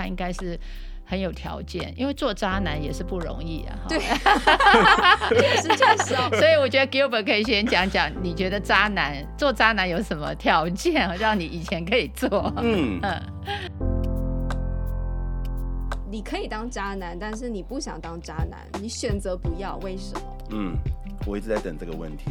他应该是很有条件，因为做渣男也是不容易啊。对，确实确实哦。所以我觉得 Gilbert 可以先讲讲，你觉得渣男做渣男有什么条件，让你以前可以做？嗯嗯。你可以当渣男，但是你不想当渣男，你选择不要，为什么？嗯，我一直在等这个问题。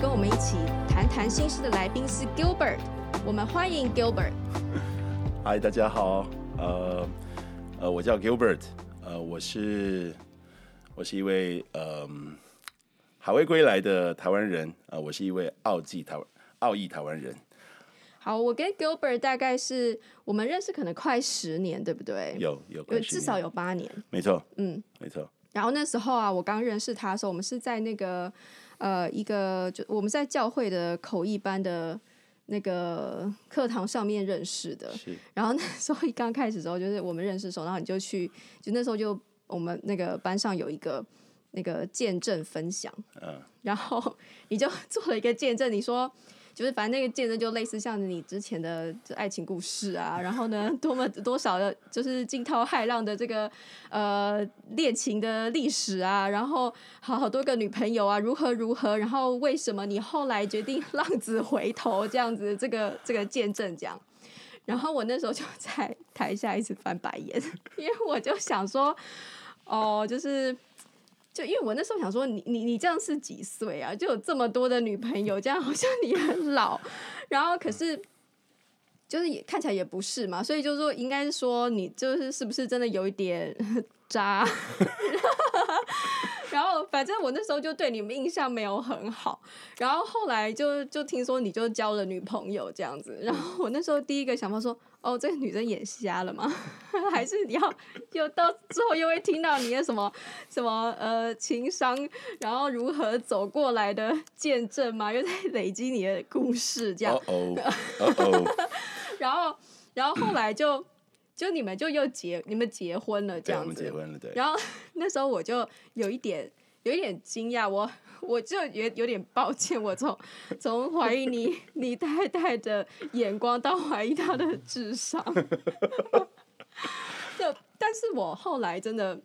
跟我们一起谈谈心事的来宾是 Gilbert，我们欢迎 Gilbert。嗨，大家好，呃呃，我叫 Gilbert，呃，我是我是一位呃海外归来的台湾人，啊、呃，我是一位澳籍台湾澳裔台湾人。好，我跟 Gilbert 大概是我们认识可能快十年，对不对？有有，有至少有八年。没错，嗯，没错。然后那时候啊，我刚认识他的时候，我们是在那个呃一个就我们在教会的口译班的那个课堂上面认识的。是。然后那时候一刚开始的时候，就是我们认识的时候，然后你就去，就那时候就我们那个班上有一个那个见证分享，嗯，然后你就做了一个见证，你说。就是反正那个见证就类似像你之前的爱情故事啊，然后呢，多么多少的，就是惊涛骇浪的这个呃恋情的历史啊，然后好好多个女朋友啊，如何如何，然后为什么你后来决定 浪子回头这样子，这个这个见证讲，然后我那时候就在 台下一直翻白眼，因为我就想说，哦，就是。就因为我那时候想说你，你你你这样是几岁啊？就有这么多的女朋友，这样好像你很老。然后可是就是也看起来也不是嘛，所以就是说应该是说你就是是不是真的有一点 渣？然后反正我那时候就对你们印象没有很好。然后后来就就听说你就交了女朋友这样子。然后我那时候第一个想法说。哦，这个女生眼瞎了吗？还是你要又到最后又会听到你的什么什么呃情商，然后如何走过来的见证吗？又在 累积你的故事这样。Uh -oh. Uh -oh. 然后然后后来就就你们就又结你们结婚了这样子。结婚了对。然后 那时候我就有一点有一点惊讶我。我就有有点抱歉，我从从怀疑你你太太的眼光到怀疑她的智商，就但是我后来真的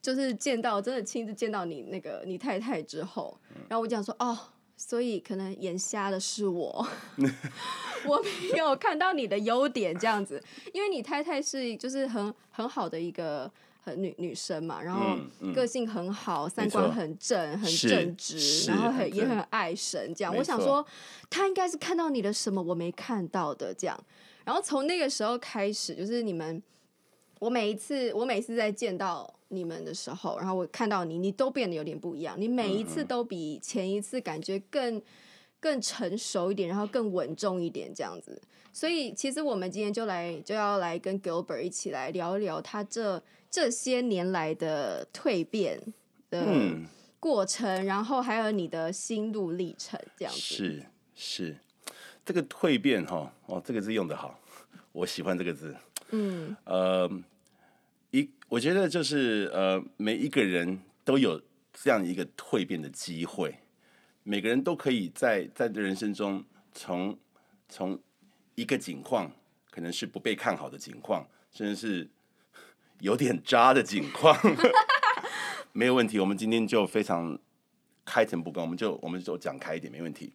就是见到真的亲自见到你那个你太太之后，然后我讲说哦，所以可能眼瞎的是我，我没有看到你的优点这样子，因为你太太是就是很很好的一个。很女女生嘛，然后个性很好，三观很正，很正直，然后很也很爱神，这样。我想说，他应该是看到你的什么我没看到的，这样。然后从那个时候开始，就是你们，我每一次我每次在见到你们的时候，然后我看到你，你都变得有点不一样，你每一次都比前一次感觉更更成熟一点，然后更稳重一点，这样子。所以其实我们今天就来就要来跟 Gilbert 一起来聊一聊他这。这些年来的蜕变的过程，嗯，然后还有你的心路历程，这样子是是这个蜕变哈哦，这个字用的好，我喜欢这个字。嗯呃一，我觉得就是呃每一个人都有这样一个蜕变的机会，每个人都可以在在人生中从从一个景况，可能是不被看好的景况，甚至是。有点渣的景况 没有问题。我们今天就非常开诚布公，我们就我们就讲开一点，没问题。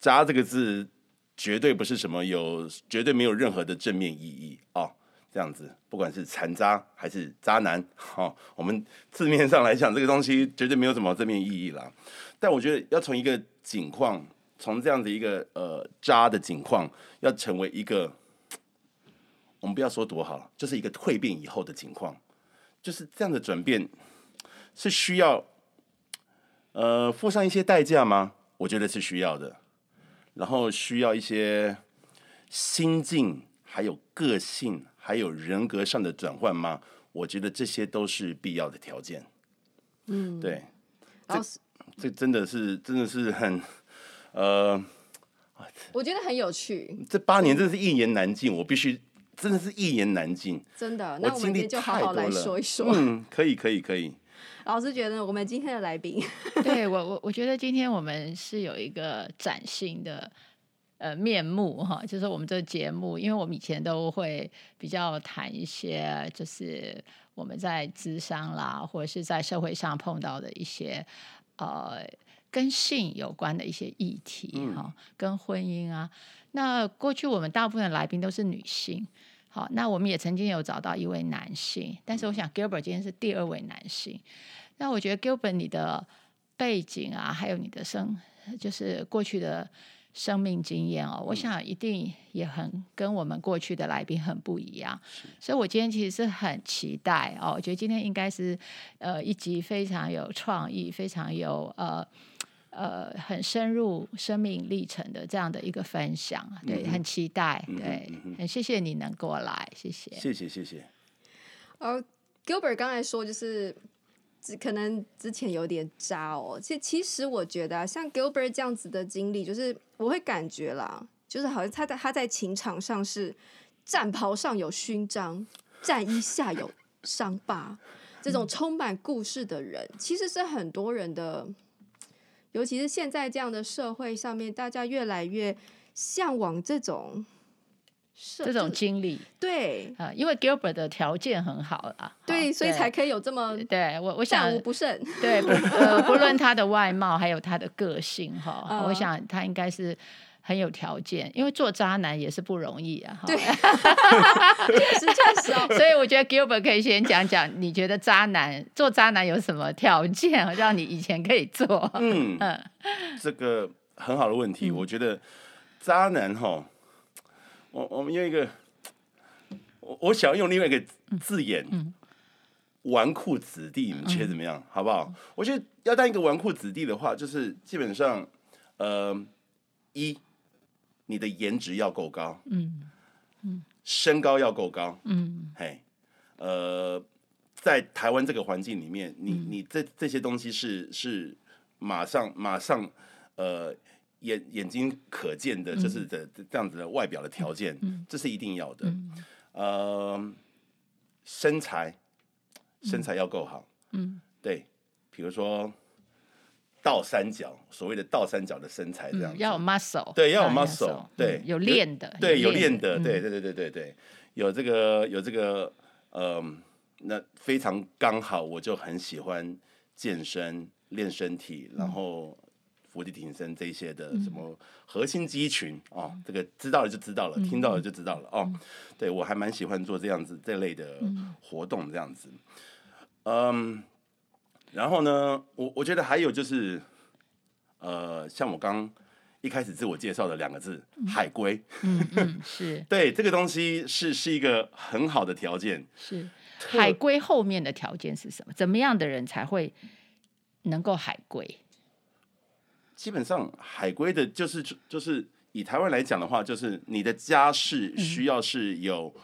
渣这个字绝对不是什么有，绝对没有任何的正面意义哦。这样子，不管是残渣还是渣男，哦，我们字面上来讲，这个东西绝对没有什么正面意义啦。但我觉得要从一个景况，从这样的一个呃渣的景况，要成为一个。我们不要说多好，就是一个蜕变以后的情况，就是这样的转变是需要呃付上一些代价吗？我觉得是需要的，然后需要一些心境、还有个性、还有人格上的转换吗？我觉得这些都是必要的条件。嗯，对，这这真的是真的是很呃，我觉得很有趣。这八年真的是一言难尽，我必须真的是一言难尽。真的，那我们今天就好好来说一说。嗯，可以，可以，可以。老师觉得我们今天的来宾，对我我我觉得今天我们是有一个崭新的。呃，面目哈，就是我们这个节目，因为我们以前都会比较谈一些，就是我们在智商啦，或者是在社会上碰到的一些呃跟性有关的一些议题哈，跟婚姻啊。那过去我们大部分的来宾都是女性，好，那我们也曾经有找到一位男性，但是我想 Gilbert 今天是第二位男性。那我觉得 Gilbert 你的背景啊，还有你的生，就是过去的。生命经验哦，我想一定也很跟我们过去的来宾很不一样，所以我今天其实是很期待哦。我觉得今天应该是呃一集非常有创意、非常有呃呃很深入生命历程的这样的一个分享，对，很期待，对，很谢谢你能过来，谢谢，谢谢，谢谢。呃，Gilbert 刚才说就是。可能之前有点渣哦，其实其实我觉得啊，像 Gilbert 这样子的经历，就是我会感觉啦，就是好像他在他在情场上是战袍上有勋章，战衣下有伤疤，这种充满故事的人，其实是很多人的，尤其是现在这样的社会上面，大家越来越向往这种。这种经历，对啊，因为 Gilbert 的条件很好啦，对，所以才可以有这么对我我想不胜，对，不呃不论他的外貌还有他的个性哈，我想他应该是很有条件，因为做渣男也是不容易啊，对，确实确实哦，所以我觉得 Gilbert 可以先讲讲，你觉得渣男做渣男有什么条件让你以前可以做？嗯嗯，这个很好的问题，我觉得渣男哈。我我们用一个，我我想要用另外一个字眼，纨绔子弟，你们觉得怎么样？好不好？我觉得要当一个纨绔子弟的话，就是基本上，呃，一，你的颜值要够高，嗯嗯，身高要够高，嗯，嘿，呃，在台湾这个环境里面，你你这这些东西是是马上马上，呃。眼眼睛可见的，就是的这样子的外表的条件，嗯、这是一定要的。嗯、呃，身材身材要够好，嗯，对，比如说倒三角，所谓的倒三角的身材这样子，要有 muscle，对，要有 muscle，对，有练的，对，有练的，对，对，对，对，对，对，有这个有这个，嗯，那非常刚好，我就很喜欢健身练身体，然后。伏地挺身这些的什么核心肌群哦，这个知道了就知道了，听到了就知道了哦。对，我还蛮喜欢做这样子这类的活动，这样子。嗯，然后呢，我我觉得还有就是，呃，像我刚一开始自我介绍的两个字“海归”，嗯嗯，是 对这个东西是是一个很好的条件。是海归后面的条件是什么？怎么样的人才会能够海龟？基本上海归的，就是就是以台湾来讲的话，就是你的家世需要是有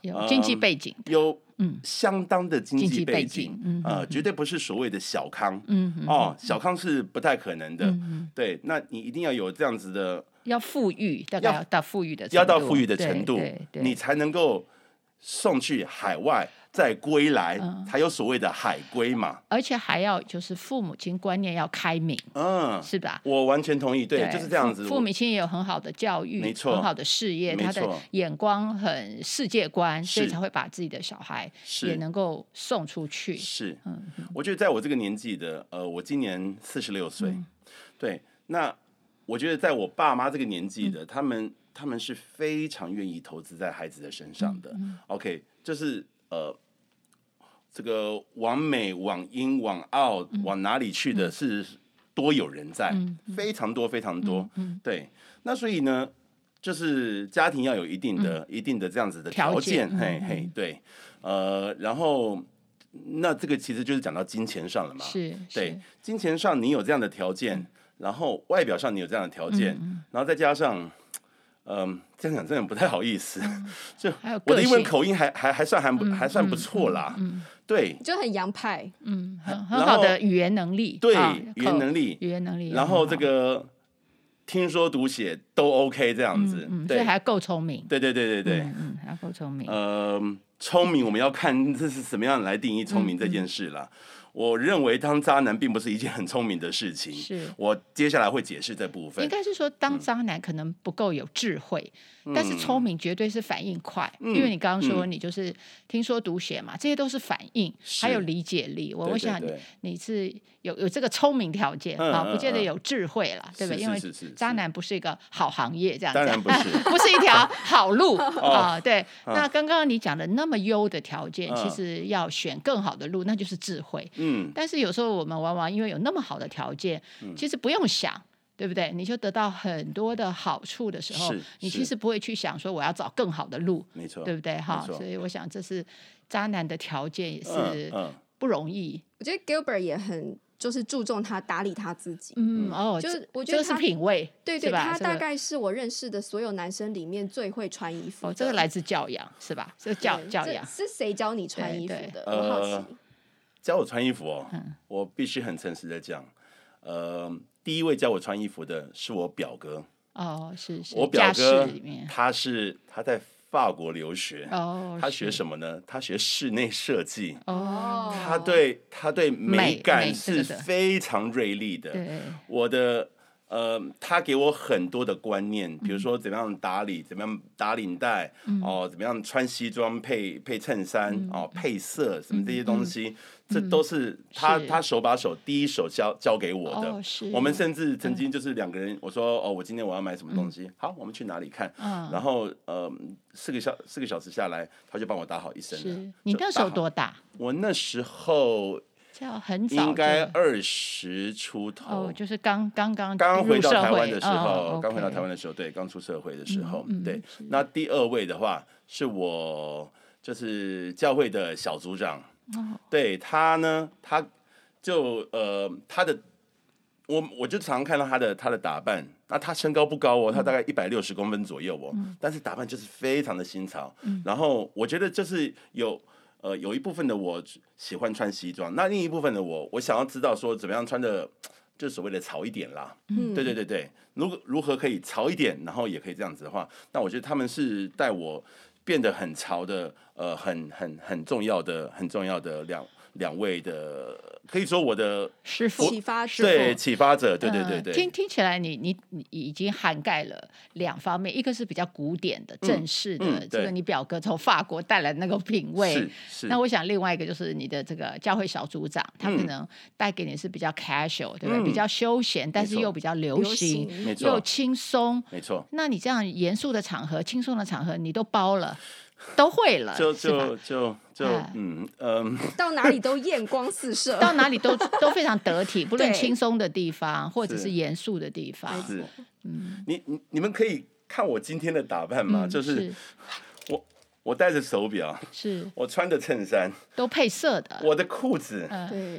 有经济背景，有嗯。相当的经济背景，嗯呃，绝对不是所谓的小康，嗯哦，小康是不太可能的，对，那你一定要有这样子的，要富裕，大概要到富裕的，要到富裕的程度，你才能够送去海外。再归来，才有所谓的海归嘛。而且还要就是父母亲观念要开明，嗯，是吧？我完全同意，对，就是这样子。父母亲也有很好的教育，没错，很好的事业，他的眼光很世界观，所以才会把自己的小孩也能够送出去。是，嗯，我觉得在我这个年纪的，呃，我今年四十六岁，对，那我觉得在我爸妈这个年纪的，他们他们是非常愿意投资在孩子的身上的。OK，就是。呃，这个往美、往英、往澳、往哪里去的是多有人在，嗯、非常多、非常多。嗯、对，那所以呢，就是家庭要有一定的、嗯、一定的这样子的条件，嘿嘿，对。呃，然后那这个其实就是讲到金钱上了嘛，是，对，金钱上你有这样的条件，然后外表上你有这样的条件，嗯、然后再加上嗯，这样讲真的不太好意思。就我的英文口音还还还算还不还算不错啦。对，就很洋派。嗯，很很好的语言能力。对，语言能力，语言能力。然后这个听说读写都 OK 这样子，对，还够聪明。对对对对对，嗯，还够聪明。嗯，聪明我们要看这是什么样来定义聪明这件事了。我认为当渣男并不是一件很聪明的事情。是我接下来会解释这部分。应该是说，当渣男可能不够有智慧，嗯、但是聪明绝对是反应快。嗯、因为你刚刚说你就是听说读写嘛，嗯、这些都是反应，是还有理解力。我我想你你是有有这个聪明条件啊，不见得有智慧了，对不对？因为渣男不是一个好行业，这样子当然不是，不是一条好路 啊。对，那刚刚你讲的那么优的条件，其实要选更好的路，那就是智慧。嗯，但是有时候我们往往因为有那么好的条件，其实不用想，对不对？你就得到很多的好处的时候，你其实不会去想说我要找更好的路，没错，对不对？哈，所以我想这是渣男的条件也是不容易。我觉得 Gilbert 也很就是注重他打理他自己，嗯哦，就是我觉得是品味，对对，他大概是我认识的所有男生里面最会穿衣服。哦，这个来自教养是吧？这教教养是谁教你穿衣服的？我好奇。教我穿衣服哦，嗯、我必须很诚实的讲，呃，第一位教我穿衣服的是我表哥。哦，是是。我表哥他是他在法国留学。哦。他学什么呢？他学室内设计。哦。他对他对美感是非常锐利的。对。我的。呃，他给我很多的观念，比如说怎么样打理，怎么样打领带，哦，怎么样穿西装配配衬衫，哦，配色什么这些东西，这都是他他手把手第一手教教给我的。我们甚至曾经就是两个人，我说哦，我今天我要买什么东西，好，我们去哪里看？然后呃，四个小四个小时下来，他就帮我打好一身。是你那时候多大？我那时候。很早，应该二十出头，哦，就是刚刚刚刚回到台湾的时候，刚回到台湾的时候，对，刚出社会的时候，对。那第二位的话，是我就是教会的小组长，对他呢，他就呃，他的我我就常常看到他的他的打扮，那他身高不高哦，他大概一百六十公分左右哦，但是打扮就是非常的新潮，然后我觉得就是有。呃，有一部分的我喜欢穿西装，那另一部分的我，我想要知道说怎么样穿的，就所谓的潮一点啦。嗯，对对对对，如果如何可以潮一点，然后也可以这样子的话，那我觉得他们是带我变得很潮的，呃，很很很重要的、很重要的两两位的，可以说我的师傅启发者，对启发者，对对对对。听听起来你，你你你已经涵盖了两方面，一个是比较古典的、正式的，这个你表哥从法国带来那个品味。是是。那我想另外一个就是你的这个教会小组长，他可能带给你是比较 casual，对不对？比较休闲，但是又比较流行，没错，又轻松，没错。那你这样严肃的场合、轻松的场合，你都包了。都会了，就就就就嗯嗯，到哪里都艳光四射，到哪里都都非常得体，不论轻松的地方或者是严肃的地方。是，嗯，你你你们可以看我今天的打扮吗？就是我我戴着手表，是。我穿的衬衫。都配色的，我的裤子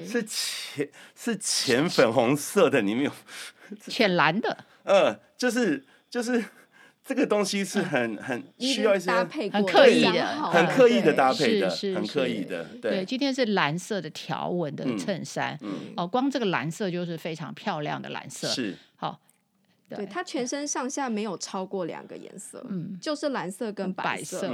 是浅是浅粉红色的，里面有浅蓝的，嗯，就是就是。这个东西是很很需要一些很刻意的、很刻意的搭配的，很刻意的。对，今天是蓝色的条纹的衬衫，哦，光这个蓝色就是非常漂亮的蓝色。是，好，对，它全身上下没有超过两个颜色，嗯，就是蓝色跟白色，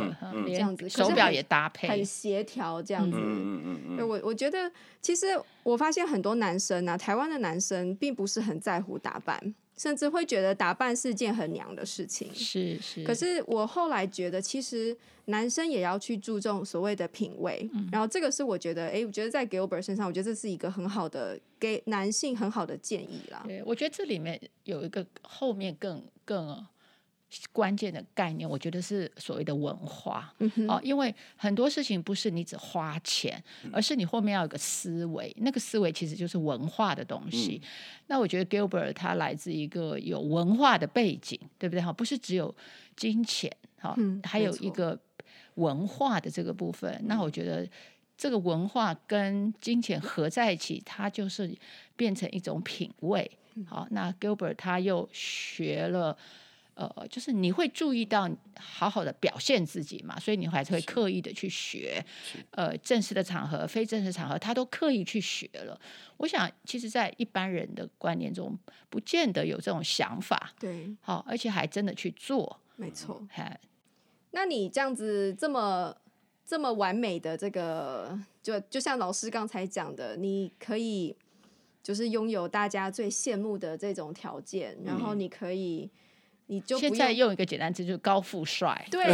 这样子，手表也搭配，很协调，这样子。嗯嗯嗯。我我觉得，其实我发现很多男生啊，台湾的男生并不是很在乎打扮。甚至会觉得打扮是件很娘的事情，是是。可是我后来觉得，其实男生也要去注重所谓的品味。嗯、然后这个是我觉得，哎，我觉得在 Gilbert 身上，我觉得这是一个很好的给男性很好的建议啦。对，我觉得这里面有一个后面更更。关键的概念，我觉得是所谓的文化、嗯、哦，因为很多事情不是你只花钱，而是你后面要有个思维，那个思维其实就是文化的东西。嗯、那我觉得 Gilbert 他来自一个有文化的背景，对不对？哈，不是只有金钱，哈、哦，嗯、还有一个文化的这个部分。嗯、那我觉得这个文化跟金钱合在一起，它就是变成一种品味。好、那 Gilbert 他又学了。呃，就是你会注意到好好的表现自己嘛，所以你还是会刻意的去学。呃，正式的场合、非正式场合，他都刻意去学了。我想，其实，在一般人的观念中，不见得有这种想法。对，好，而且还真的去做。没错。嗨，那你这样子这么这么完美的这个，就就像老师刚才讲的，你可以就是拥有大家最羡慕的这种条件，然后你可以。你就现在用一个简单词，就是高富帅。对，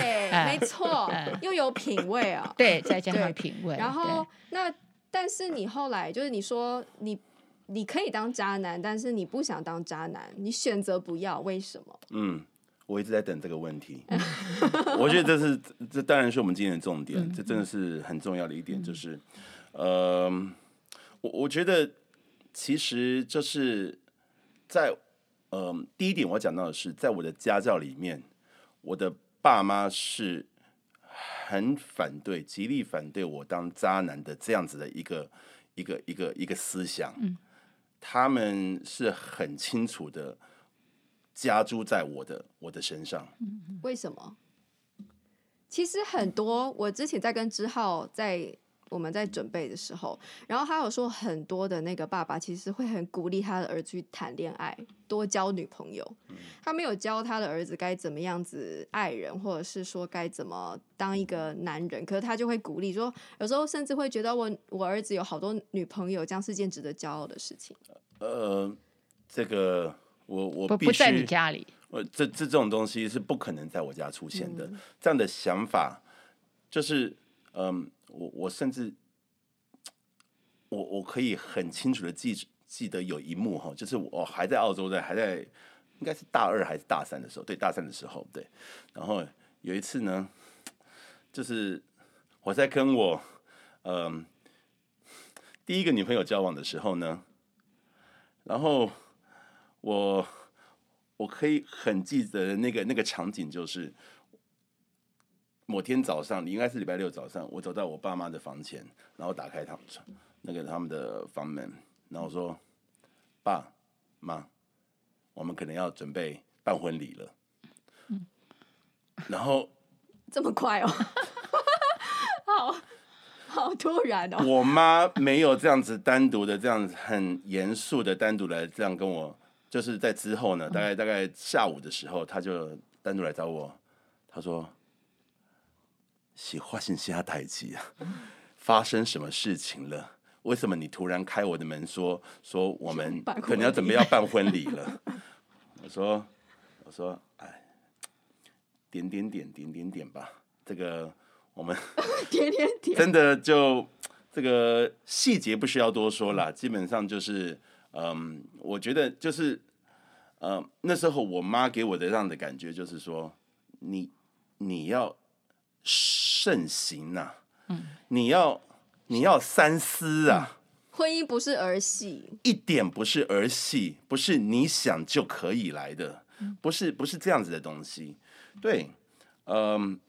没错，又有品味啊。对，再加上品味。然后那，但是你后来就是你说你你可以当渣男，但是你不想当渣男，你选择不要，为什么？嗯，我一直在等这个问题。我觉得这是这当然是我们今天的重点，嗯、这真的是很重要的一点，就是，嗯、呃，我我觉得其实就是在。嗯，第一点我讲到的是，在我的家教里面，我的爸妈是很反对、极力反对我当渣男的这样子的一个一个一个一个思想。嗯，他们是很清楚的加诸在我的我的身上。为什么？其实很多，我之前在跟之浩在。我们在准备的时候，然后他有说很多的那个爸爸其实会很鼓励他的儿子去谈恋爱，多交女朋友。他没有教他的儿子该怎么样子爱人，或者是说该怎么当一个男人，可是他就会鼓励说，有时候甚至会觉得我我儿子有好多女朋友，这样是件值得骄傲的事情。呃，这个我我不不在你家里，呃，这这这种东西是不可能在我家出现的。嗯、这样的想法就是嗯。我我甚至，我我可以很清楚的记记得有一幕哈，就是我还在澳洲在还在应该是大二还是大三的时候，对，大三的时候对，然后有一次呢，就是我在跟我嗯、呃、第一个女朋友交往的时候呢，然后我我可以很记得那个那个场景就是。某天早上，你应该是礼拜六早上，我走到我爸妈的房前，然后打开他们那个他们的房门，然后说：“爸妈，我们可能要准备办婚礼了。”嗯，然后这么快哦，好好突然哦。我妈没有这样子单独的这样子很严肃的单独来这样跟我，就是在之后呢，大概大概下午的时候，她就单独来找我，她说。喜欢新下代志啊！发生什么事情了？为什么你突然开我的门说说我们可能要准备要办婚礼了？我说我说哎，点点点点点点吧。这个我们 点点点真的就这个细节不需要多说了，基本上就是嗯，我觉得就是嗯，那时候我妈给我的这样的感觉就是说，你你要。慎行呐、啊，嗯，你要你要三思啊！婚姻不是儿戏，一点不是儿戏，不是你想就可以来的，不是不是这样子的东西。对，嗯，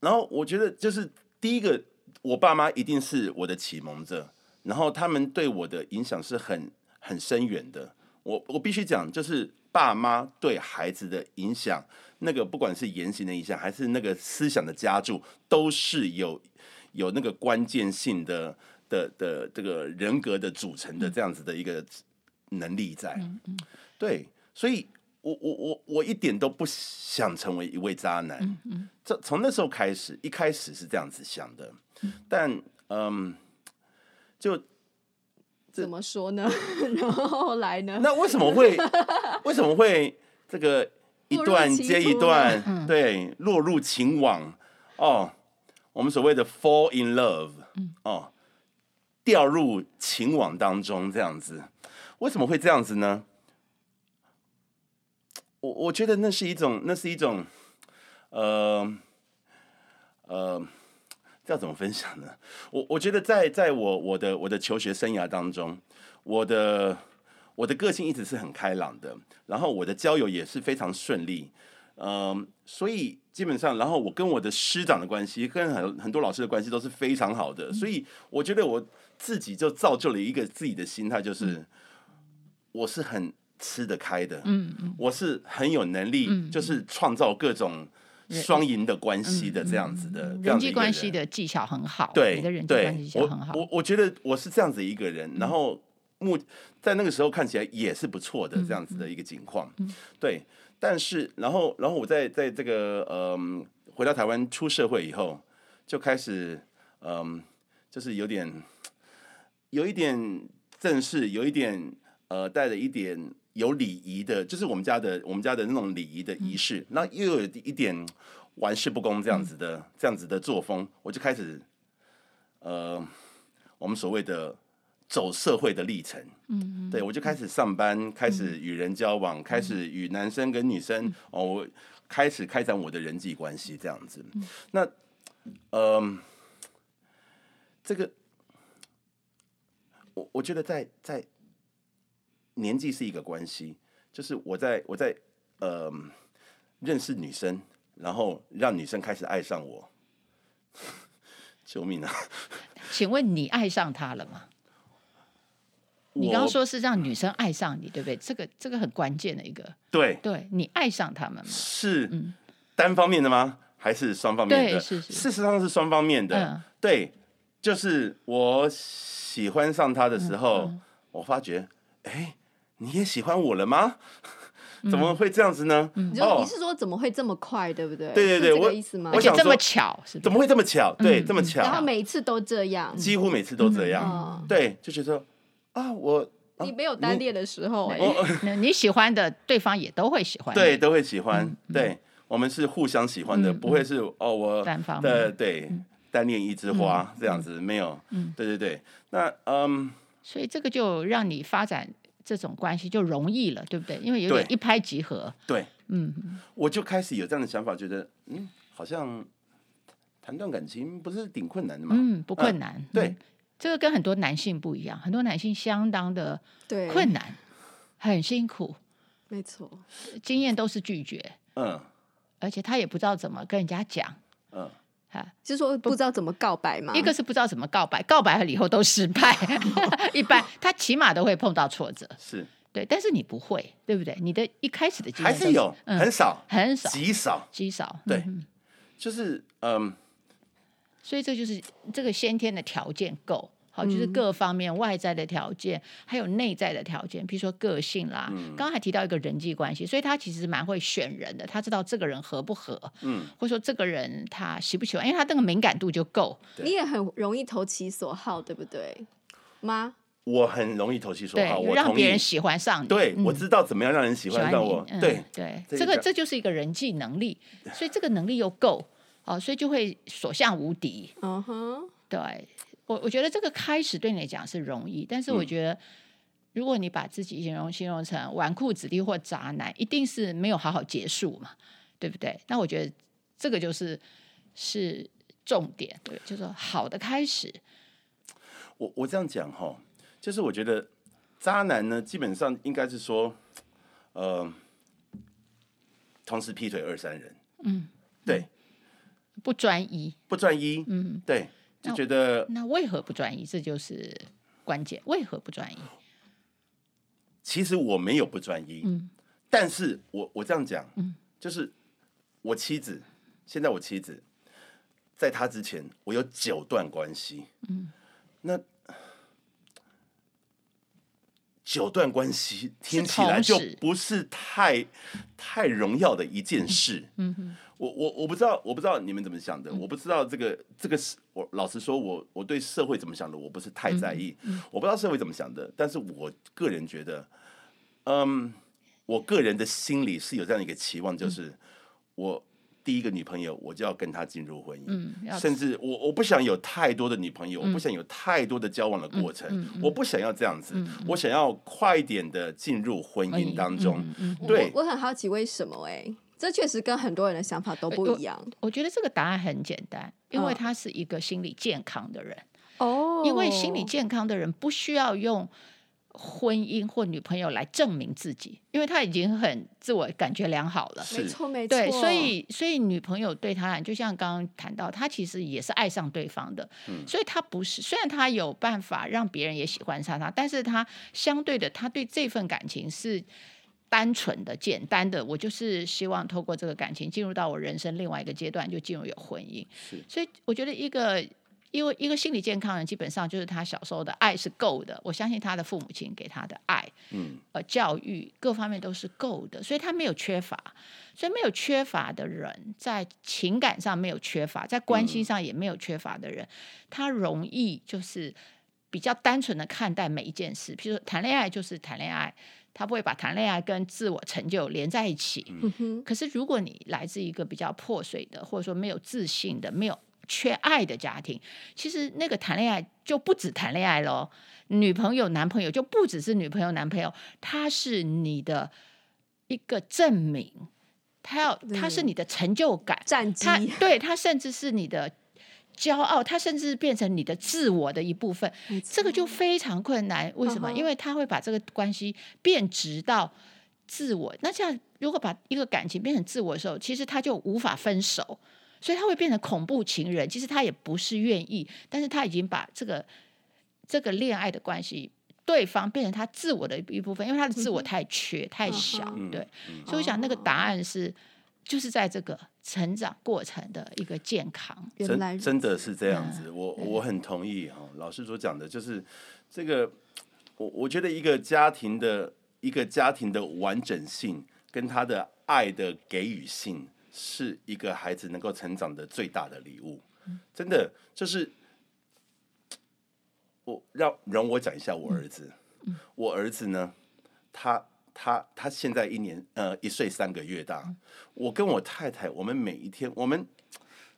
然后我觉得就是第一个，我爸妈一定是我的启蒙者，然后他们对我的影响是很很深远的。我我必须讲，就是爸妈对孩子的影响。那个不管是言行的影响，还是那个思想的加注，都是有有那个关键性的的的这个人格的组成的这样子的一个能力在。对，所以我我我我一点都不想成为一位渣男。这从那时候开始，一开始是这样子想的，但嗯，就怎么说呢？然后后来呢？那为什么会为什么会这个？一段接一段，对，落入情网哦，我们所谓的 fall in love，哦，掉入情网当中这样子，为什么会这样子呢？我我觉得那是一种，那是一种，呃呃，这要怎么分享呢？我我觉得在在我我的我的求学生涯当中，我的。我的个性一直是很开朗的，然后我的交友也是非常顺利，嗯，所以基本上，然后我跟我的师长的关系，跟很很多老师的关系都是非常好的，所以我觉得我自己就造就了一个自己的心态，就是我是很吃得开的，嗯嗯，我是很有能力，嗯、就是创造各种双赢的关系的这样子的，嗯嗯、人际关系的技巧很好，对，你的人际关系技巧很好。我我，我觉得我是这样子一个人，嗯、然后目在那个时候看起来也是不错的这样子的一个情况，嗯、对。但是然后然后我在在这个嗯、呃、回到台湾出社会以后，就开始嗯、呃、就是有点有一点正式，有一点呃带着一点。有礼仪的，就是我们家的我们家的那种礼仪的仪式，那、嗯、又有一点玩世不恭这样子的、嗯、这样子的作风，我就开始呃，我们所谓的走社会的历程，嗯，嗯，对我就开始上班，开始与人交往，嗯、开始与男生跟女生、嗯、哦，我开始开展我的人际关系这样子。嗯、那呃，这个我我觉得在在。年纪是一个关系，就是我在我在呃认识女生，然后让女生开始爱上我，救命啊！请问你爱上她了吗？你刚刚说是让女生爱上你，对不对？这个这个很关键的一个。对，对你爱上他们吗？是单方面的吗？还是双方面的？是是。事实上是双方面的。嗯、对，就是我喜欢上他的时候，嗯嗯、我发觉，哎。你也喜欢我了吗？怎么会这样子呢？你你是说怎么会这么快，对不对？对对对，我意思吗？我想这么巧，怎么会这么巧？对，这么巧。然后每一次都这样，几乎每次都这样。对，就觉得啊，我你没有单恋的时候，你 喜欢的对方也都会喜欢，对，都会喜欢。对，我们是互相喜欢的，不会是哦，我单方的对单恋一枝花这样子没有。嗯对对对，那嗯，所以这个就让你发展。这种关系就容易了，对不对？因为有点一拍即合。对，嗯，我就开始有这样的想法，觉得嗯，好像谈段感情不是挺困难的吗？嗯，不困难。啊、对、嗯，这个跟很多男性不一样，很多男性相当的困难，很辛苦。没错，经验都是拒绝。嗯，而且他也不知道怎么跟人家讲。嗯。就是说不知道怎么告白嘛？一个是不知道怎么告白，告白了以后都失败。一般他起码都会碰到挫折，是对，但是你不会，对不对？你的一开始的经验还是有很少，很少，极少，极少。对，就是嗯，所以这就是这个先天的条件够。好，就是各方面外在的条件，还有内在的条件，比如说个性啦。刚刚还提到一个人际关系，所以他其实蛮会选人的，他知道这个人合不合，嗯，或者说这个人他喜不喜欢，因为他那个敏感度就够。你也很容易投其所好，对不对？吗？我很容易投其所好，我让别人喜欢上你。对，我知道怎么样让人喜欢上我。对对，这个这就是一个人际能力，所以这个能力又够，哦，所以就会所向无敌。嗯哼，对。我我觉得这个开始对你来讲是容易，但是我觉得，如果你把自己形容形容成纨绔子弟或渣男，一定是没有好好结束嘛，对不对？那我觉得这个就是是重点，对，就是说好的开始。我我这样讲哈，就是我觉得渣男呢，基本上应该是说，呃，同时劈腿二三人，嗯，对，不专一，不专一，嗯，对。就觉得那，那为何不专一？这就是关键。为何不专一？其实我没有不专一，嗯，但是我我这样讲，嗯，就是我妻子，现在我妻子，在她之前，我有九段关系，嗯，那九段关系听起来就不是太太荣耀的一件事，嗯哼。我我我不知道，我不知道你们怎么想的，嗯、我不知道这个这个是我老实说，我我对社会怎么想的，我不是太在意，嗯嗯、我不知道社会怎么想的，但是我个人觉得，嗯，我个人的心里是有这样一个期望，就是我第一个女朋友，我就要跟她进入婚姻，嗯、甚至我我不想有太多的女朋友，嗯、我不想有太多的交往的过程，嗯嗯嗯、我不想要这样子，嗯嗯、我想要快一点的进入婚姻当中，嗯嗯、对。我，我很好奇为什么哎、欸。这确实跟很多人的想法都不一样。我，我觉得这个答案很简单，因为他是一个心理健康的人。哦，因为心理健康的人不需要用婚姻或女朋友来证明自己，因为他已经很自我感觉良好了。没错，没错。对，所以所以女朋友对他来，就像刚刚谈到，他其实也是爱上对方的。嗯，所以他不是，虽然他有办法让别人也喜欢上他，但是他相对的，他对这份感情是单纯的、简单的。我就是希望透过这个感情进入到我人生另外一个阶段，就进入有婚姻。是，所以我觉得一个。因为一个心理健康人，基本上就是他小时候的爱是够的。我相信他的父母亲给他的爱，嗯，呃，教育各方面都是够的，所以他没有缺乏。所以没有缺乏的人，在情感上没有缺乏，在关系上也没有缺乏的人，嗯、他容易就是比较单纯的看待每一件事。譬如说谈恋爱就是谈恋爱，他不会把谈恋爱跟自我成就连在一起。嗯。可是如果你来自一个比较破碎的，或者说没有自信的，没有。缺爱的家庭，其实那个谈恋爱就不止谈恋爱喽，女朋友、男朋友就不只是女朋友、男朋友，他是你的一个证明，他要他是你的成就感，战绩，他对他甚至是你的骄傲，他甚至变成你的自我的一部分，这个就非常困难。为什么？因为他会把这个关系变直到自我。那这样，如果把一个感情变成自我的时候，其实他就无法分手。所以他会变成恐怖情人，其实他也不是愿意，但是他已经把这个这个恋爱的关系，对方变成他自我的一部分，因为他的自我太缺、嗯、太小，对。嗯、所以我想那个答案是，就是在这个成长过程的一个健康。真真的是这样子，嗯、我我很同意哈，老师所讲的，就是这个，我我觉得一个家庭的一个家庭的完整性跟他的爱的给予性。是一个孩子能够成长的最大的礼物，真的就是我让容我讲一下我儿子，我儿子呢，他他他现在一年呃一岁三个月大，我跟我太太，我们每一天，我们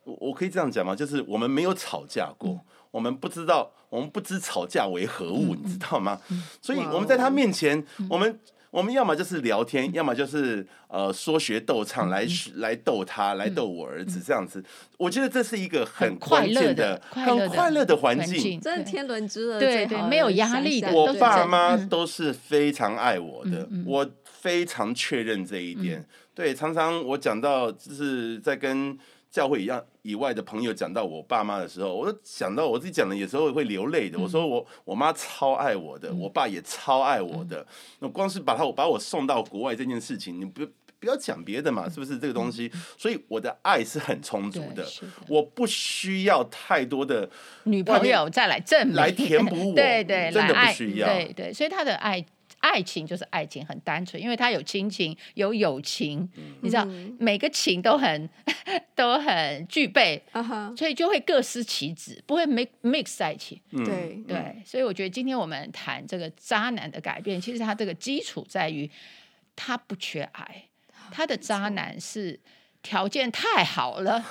我我可以这样讲吗？就是我们没有吵架过，我们不知道，我们不知吵架为何物，你知道吗？所以我们在他面前，我们。我们要么就是聊天，要么就是呃说学逗唱来来逗他，来逗我儿子这样子。我觉得这是一个很快乐的、很快乐的环境，真的天伦之乐，对对，没有压力的。我爸妈都是非常爱我的，我非常确认这一点。对，常常我讲到就是在跟。教会一样以外的朋友讲到我爸妈的时候，我都想到我自己讲的，有时候会流泪的。我说我我妈超爱我的，我爸也超爱我的。那光是把他我把我送到国外这件事情，你不不要讲别的嘛，是不是这个东西？所以我的爱是很充足的，我不需要太多的女朋友再来证明来填补我，对对，真的不需要，对对，所以他的爱。爱情就是爱情，很单纯，因为他有亲情，有友情，嗯、你知道，每个情都很 都很具备，uh huh. 所以就会各司其职，不会 mix mix 在一起。嗯、对对，所以我觉得今天我们谈这个渣男的改变，其实他这个基础在于他不缺爱，他的渣男是条件太好了，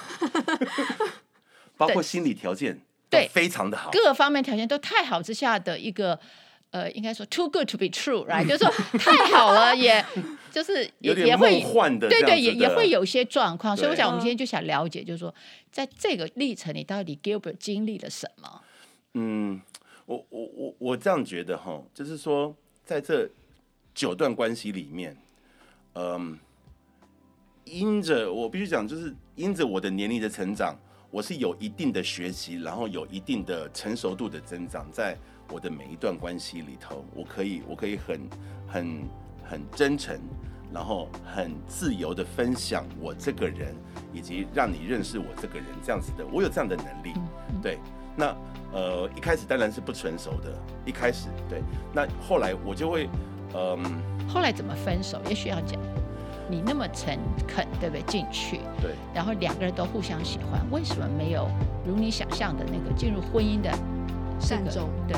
包括心理条件对非常的好，各方面条件都太好之下的一个。呃，应该说 too good to be true，right？就是说太好了，也 就是也也会对对，也也会有些状况。所以我想，我们今天就想了解，就是说，在这个历程里，到底 Gilbert 经历了什么？嗯，我我我我这样觉得哈，就是说，在这九段关系里面，嗯，因着我必须讲，就是因着我的年龄的成长，我是有一定的学习，然后有一定的成熟度的增长，在。我的每一段关系里头，我可以，我可以很、很、很真诚，然后很自由的分享我这个人，以及让你认识我这个人这样子的，我有这样的能力。对，那呃一开始当然是不成熟的，一开始对，那后来我就会，嗯、呃，后来怎么分手？也许要讲，你那么诚恳，对不对？进去，对，然后两个人都互相喜欢，为什么没有如你想象的那个进入婚姻的善终？对。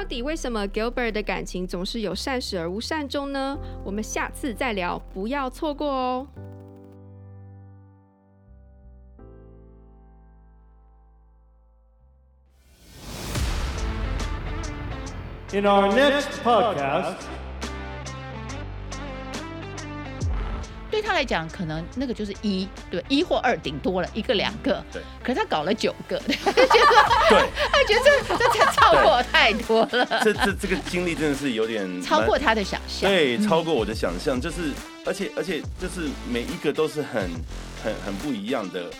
到底为什么 Gilbert 的感情总是有善始而无善终呢？我们下次再聊，不要错过哦。In our next podcast. 对他来讲，可能那个就是一对一或二，顶多了一个两个。对。可是他搞了九个，对。对。他觉得这这才超过我太多了。这这这个经历真的是有点超过他的想象。对，超过我的想象，就是而且而且就是每一个都是很很很不一样的